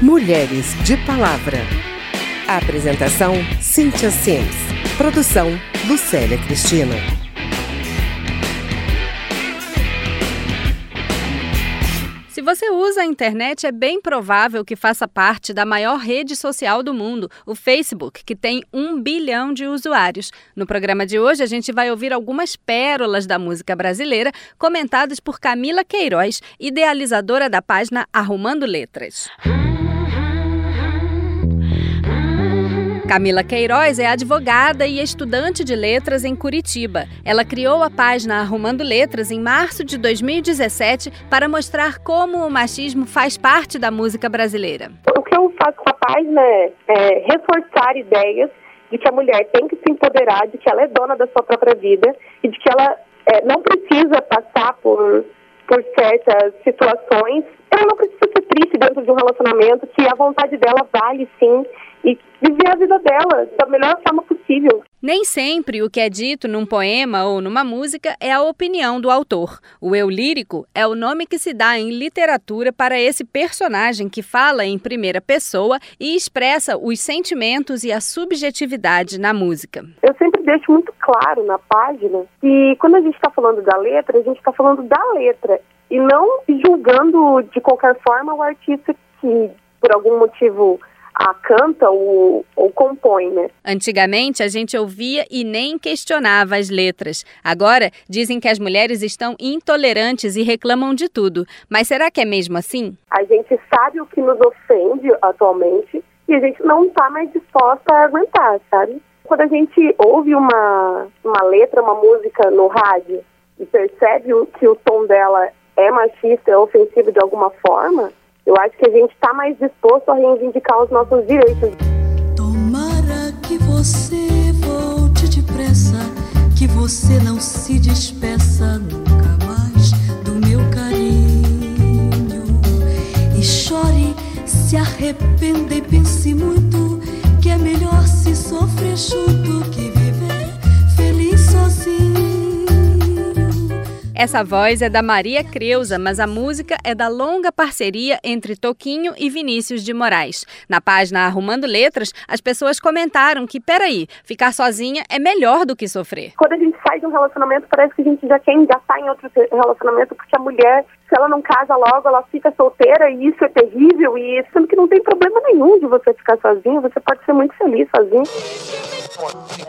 Mulheres de Palavra. apresentação: Cíntia Sims. Produção: Lucélia Cristina. Se você usa a internet, é bem provável que faça parte da maior rede social do mundo, o Facebook, que tem um bilhão de usuários. No programa de hoje, a gente vai ouvir algumas pérolas da música brasileira comentadas por Camila Queiroz, idealizadora da página Arrumando Letras. Camila Queiroz é advogada e estudante de letras em Curitiba. Ela criou a página Arrumando Letras em março de 2017 para mostrar como o machismo faz parte da música brasileira. O que eu faço com a página é, é reforçar ideias de que a mulher tem que se empoderar, de que ela é dona da sua própria vida e de que ela é, não precisa passar por, por certas situações. Ela não precisa ser triste dentro de um relacionamento, que a vontade dela vale sim e viver a vida dela da melhor forma possível. Nem sempre o que é dito num poema ou numa música é a opinião do autor. O eu lírico é o nome que se dá em literatura para esse personagem que fala em primeira pessoa e expressa os sentimentos e a subjetividade na música. Eu sempre deixo muito claro na página que quando a gente está falando da letra, a gente está falando da letra e não julgando de qualquer forma o artista que, por algum motivo a canta ou, ou compõe, né? Antigamente a gente ouvia e nem questionava as letras. Agora dizem que as mulheres estão intolerantes e reclamam de tudo. Mas será que é mesmo assim? A gente sabe o que nos ofende atualmente e a gente não está mais disposta a aguentar, sabe? Quando a gente ouve uma, uma letra, uma música no rádio e percebe que o tom dela é machista, é ofensivo de alguma forma, eu acho que a gente está mais disposto a reivindicar os nossos direitos. Tomara que você volte depressa, que você não se despeça nunca mais do meu carinho. E chore, se arrependa e pense muito que é melhor se sofrer junto que Essa voz é da Maria Creuza, mas a música é da longa parceria entre Toquinho e Vinícius de Moraes. Na página Arrumando Letras, as pessoas comentaram que, peraí, ficar sozinha é melhor do que sofrer. Quando a gente sai de um relacionamento, parece que a gente já quer engatar em outro relacionamento, porque a mulher, se ela não casa logo, ela fica solteira e isso é terrível, e sendo que não tem problema nenhum de você ficar sozinha, você pode ser muito feliz sozinho.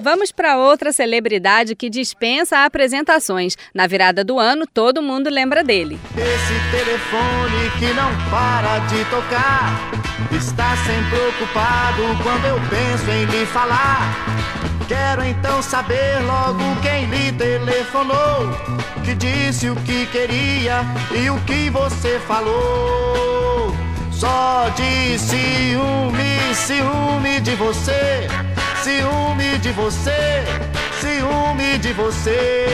Vamos para outra celebridade que dispensa apresentações. Na virada do ano, todo mundo lembra dele. Esse telefone que não para de tocar está sempre ocupado quando eu penso em lhe falar. Quero então saber logo quem lhe telefonou, que disse o que queria e o que você falou. Só de ciúme, ciúme de você ciúme de você, ciúme de você.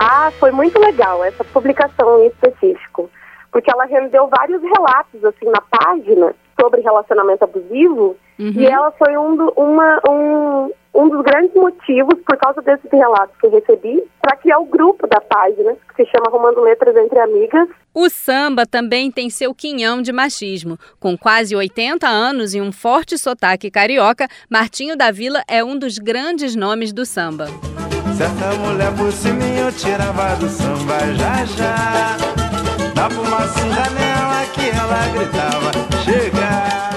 Ah, foi muito legal essa publicação em específico, porque ela rendeu vários relatos assim na página sobre relacionamento abusivo uhum. e ela foi um, uma, um, um dos grandes motivos, por causa desses relatos que eu recebi, para criar o grupo da página, que se chama Arrumando Letras Entre Amigas. O samba também tem seu quinhão de machismo. Com quase 80 anos e um forte sotaque carioca, Martinho da Vila é um dos grandes nomes do samba. Certa mulher por cima eu tirava do samba já já. Na fumacinha nela que ela gritava, chega.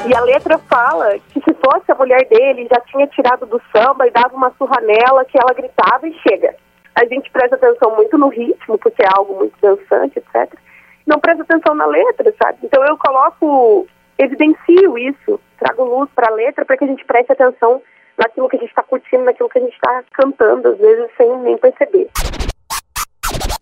E a letra fala que se fosse a mulher dele, já tinha tirado do samba e dava uma surra nela, que ela gritava e chega. A gente presta atenção muito no ritmo, porque é algo muito dançante, etc. Não presta atenção na letra, sabe? Então eu coloco, evidencio isso, trago luz para a letra para que a gente preste atenção naquilo que a gente está curtindo, naquilo que a gente está cantando, às vezes sem nem perceber.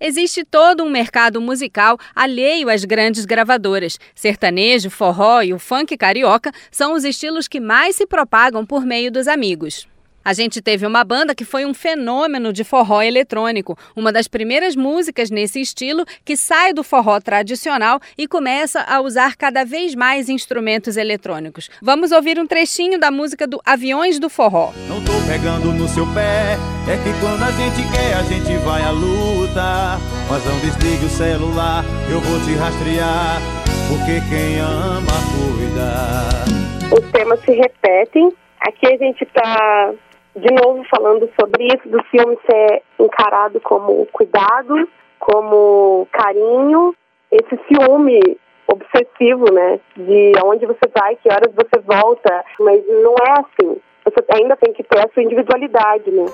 Existe todo um mercado musical alheio às grandes gravadoras. Sertanejo, forró e o funk carioca são os estilos que mais se propagam por meio dos amigos. A gente teve uma banda que foi um fenômeno de forró eletrônico, uma das primeiras músicas nesse estilo que sai do forró tradicional e começa a usar cada vez mais instrumentos eletrônicos. Vamos ouvir um trechinho da música do Aviões do Forró. Não tô pegando no seu pé, é que quando a gente quer, a gente vai à luta. Mas não desligue o celular, eu vou te rastrear. porque quem ama cuida. Os temas se repetem. Aqui a gente está de novo falando sobre isso, do filme ser encarado como cuidado, como carinho, esse ciúme obsessivo, né? De onde você vai, que horas você volta, mas não é assim. Você ainda tem que ter a sua individualidade, né?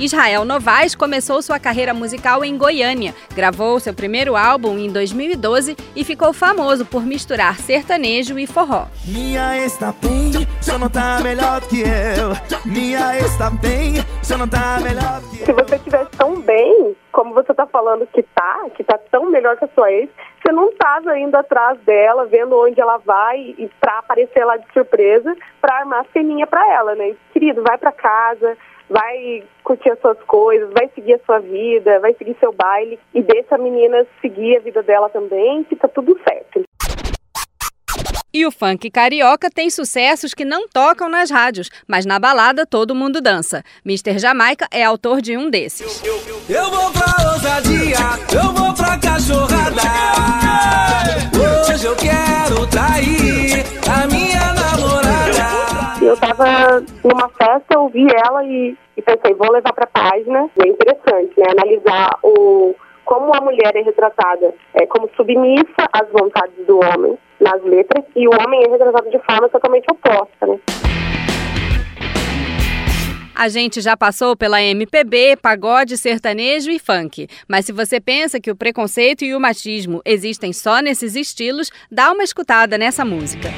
Israel Novaes começou sua carreira musical em Goiânia, gravou seu primeiro álbum em 2012 e ficou famoso por misturar sertanejo e forró. Minha está bem, só não tá melhor que eu. Minha está bem, só não tá melhor que eu. Se você estivesse tão bem, como você tá falando que tá, que tá tão melhor que a sua ex, você não tava indo atrás dela, vendo onde ela vai e pra aparecer lá de surpresa, pra armar ceninha pra ela, né? Querido, vai pra casa, vai curtir as suas coisas, vai seguir a sua vida, vai seguir seu baile e deixa a menina seguir a vida dela também, que tá tudo certo. E o funk carioca tem sucessos que não tocam nas rádios, mas na balada todo mundo dança. Mr. Jamaica é autor de um desses. Eu vou pra ousadia, eu vou pra cachorrada. Hoje eu quero trair a minha. Eu tava numa festa, ouvi ela e, e pensei, vou levar pra página. E é interessante, né? Analisar o, como a mulher é retratada é, como submissa às vontades do homem nas letras e o homem é retratado de forma totalmente oposta, né? A gente já passou pela MPB, pagode, sertanejo e funk. Mas se você pensa que o preconceito e o machismo existem só nesses estilos, dá uma escutada nessa música.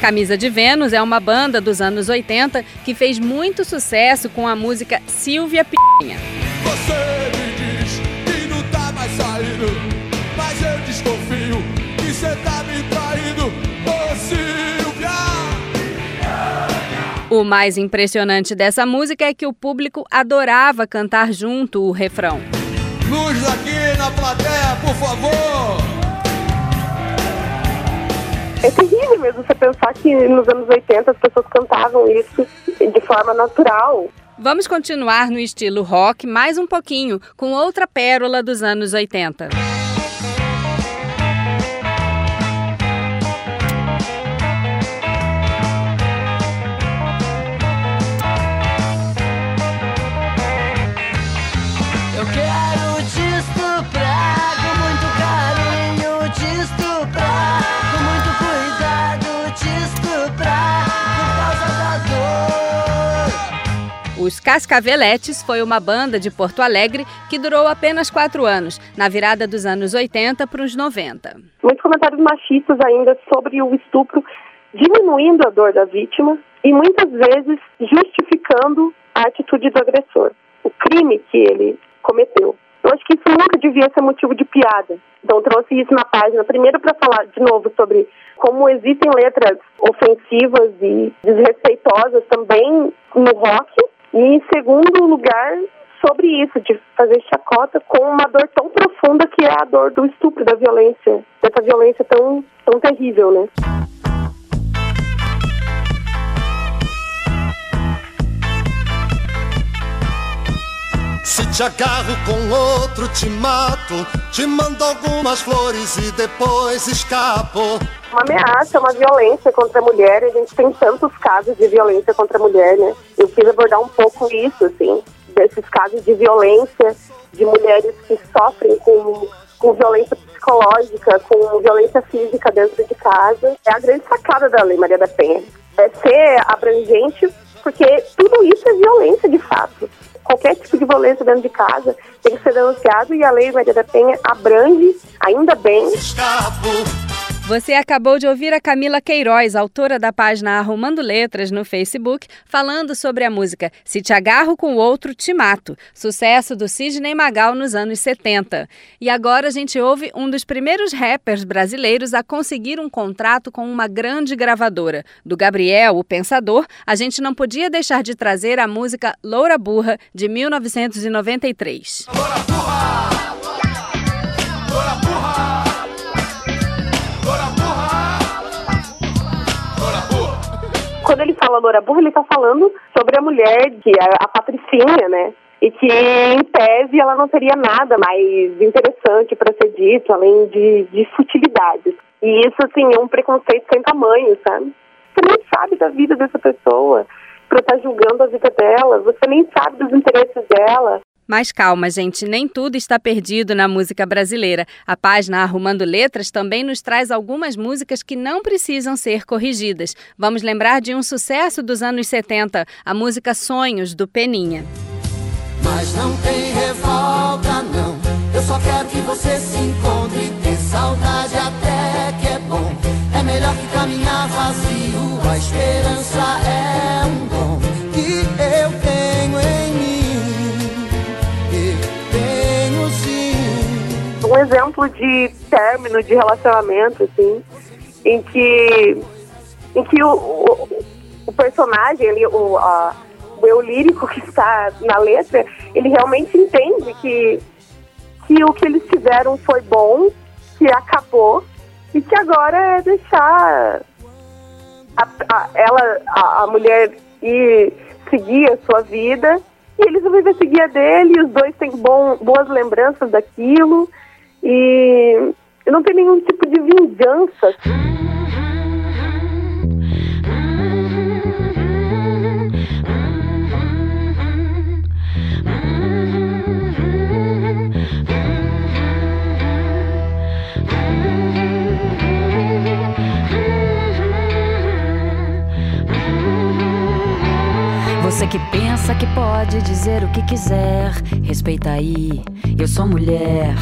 Camisa de Vênus é uma banda dos anos 80 que fez muito sucesso com a música Silvia Pinha. O mais impressionante dessa música é que o público adorava cantar junto o refrão. Luz aqui na plateia, por favor. É terrível mesmo você pensar que nos anos 80 as pessoas cantavam isso de forma natural. Vamos continuar no estilo rock mais um pouquinho, com outra pérola dos anos 80. Os Cascaveletes foi uma banda de Porto Alegre que durou apenas quatro anos, na virada dos anos 80 para os 90. Muitos comentários machistas ainda sobre o estupro, diminuindo a dor da vítima e muitas vezes justificando a atitude do agressor, o crime que ele cometeu. Eu acho que isso nunca devia ser motivo de piada. Então trouxe isso na página, primeiro para falar de novo sobre como existem letras ofensivas e desrespeitosas também no rock, e em segundo lugar sobre isso, de fazer chacota com uma dor tão profunda que é a dor do estupro, da violência, dessa violência tão, tão terrível, né? Se te agarro com outro, te mato. Te mando algumas flores e depois escapo. Uma ameaça, uma violência contra a mulher, a gente tem tantos casos de violência contra a mulher, né? Eu quis abordar um pouco isso, assim, desses casos de violência, de mulheres que sofrem com, com violência psicológica, com violência física dentro de casa. É a grande sacada da Lei Maria da Penha. É ser abrangente, porque tudo isso é violência de fato. Qualquer tipo de violência dentro de casa tem que ser denunciado e a Lei Maria da Penha abrange, ainda bem, Escapo. Você acabou de ouvir a Camila Queiroz, autora da página Arrumando Letras no Facebook, falando sobre a música Se Te Agarro com o Outro, Te Mato, sucesso do Sidney Magal nos anos 70. E agora a gente ouve um dos primeiros rappers brasileiros a conseguir um contrato com uma grande gravadora. Do Gabriel, o Pensador, a gente não podia deixar de trazer a música Loura Burra, de 1993. quando loura burra, ele tá falando sobre a mulher, que é a Patricinha, né? e que, em tese, ela não teria nada mais interessante para ser dito, além de, de futilidades. E isso, assim, é um preconceito sem tamanho, sabe? Você nem sabe da vida dessa pessoa para estar tá julgando a vida dela, você nem sabe dos interesses dela. Mas calma, gente, nem tudo está perdido na música brasileira. A página Arrumando Letras também nos traz algumas músicas que não precisam ser corrigidas. Vamos lembrar de um sucesso dos anos 70, a música Sonhos, do Peninha. Mas não tem revolta, não. Eu só quero que você se encontre. Ter saudade até que é bom. É melhor que caminhar vazio. A esperança é um dom Um exemplo de término de relacionamento, assim, em que, em que o, o, o personagem ali, o, a, o eu lírico que está na letra, ele realmente entende que, que o que eles fizeram foi bom, que acabou, e que agora é deixar a, a, ela, a, a, mulher ir seguir a sua vida, e eles vão viver seguir a dele, os dois têm bom, boas lembranças daquilo, e não tem nenhum tipo de vingança. Você que pensa que pode dizer o que quiser, respeita aí, eu sou mulher.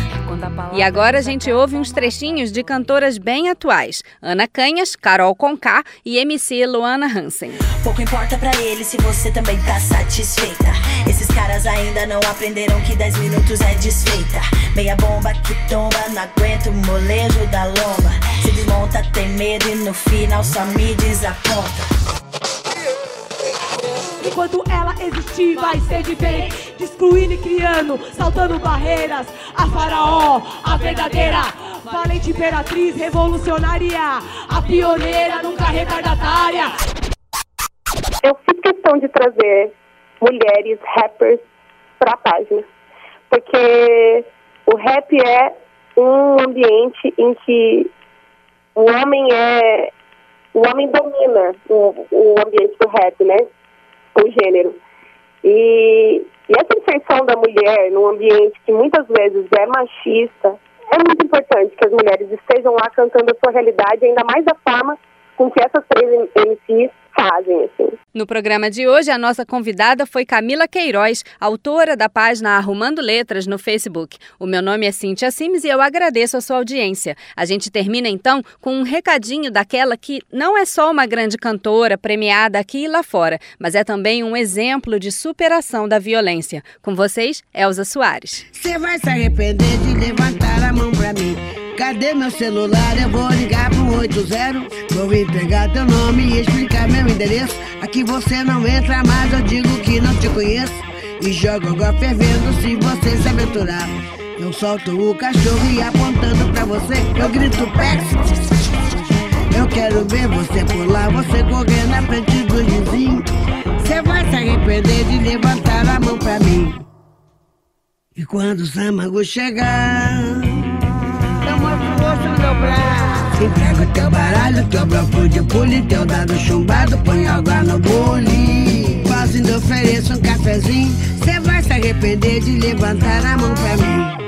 E agora a gente ouve uns trechinhos de cantoras bem atuais: Ana Canhas, Carol Conká e MC Luana Hansen. Pouco importa para eles se você também tá satisfeita. Esses caras ainda não aprenderam que 10 minutos é desfeita. Meia bomba que tomba, não aguento o molejo da lomba. Se desmonta, tem medo e no final só me desaponta. Enquanto ela existir, vai ser diferente. Destruindo e criando, saltando barreiras. A faraó, a verdadeira. Valente imperatriz revolucionária. A pioneira, nunca retardatária. Eu fiz questão de trazer mulheres rappers para a página. Porque o rap é um ambiente em que o homem é. O homem domina o, o ambiente do rap, né? O gênero. E, e essa inserção da mulher num ambiente que muitas vezes é machista, é muito importante que as mulheres estejam lá cantando a sua realidade, ainda mais da forma com que essas três MCs fazem, assim. No programa de hoje, a nossa convidada foi Camila Queiroz, autora da página Arrumando Letras no Facebook. O meu nome é Cintia Sims e eu agradeço a sua audiência. A gente termina então com um recadinho daquela que não é só uma grande cantora premiada aqui e lá fora, mas é também um exemplo de superação da violência. Com vocês, Elza Soares. Você vai se arrepender de levantar a mão pra mim. Cadê meu celular? Eu vou ligar pro 80. Vou entregar teu nome e explicar meu endereço. Aqui você não entra mais, eu digo que não te conheço. E jogo água fervendo se você se aventurar. Eu solto o cachorro e apontando pra você, eu grito Pex. Eu quero ver você pular, você correr na frente do vizinho. Você vai se arrepender de levantar a mão pra mim. E quando o Samago chegar Entrega teu baralho, teu bloco de pule, teu dado chumbado, põe água no bule. Quase ainda ofereço um cafezinho, cê vai se arrepender de levantar a mão pra mim.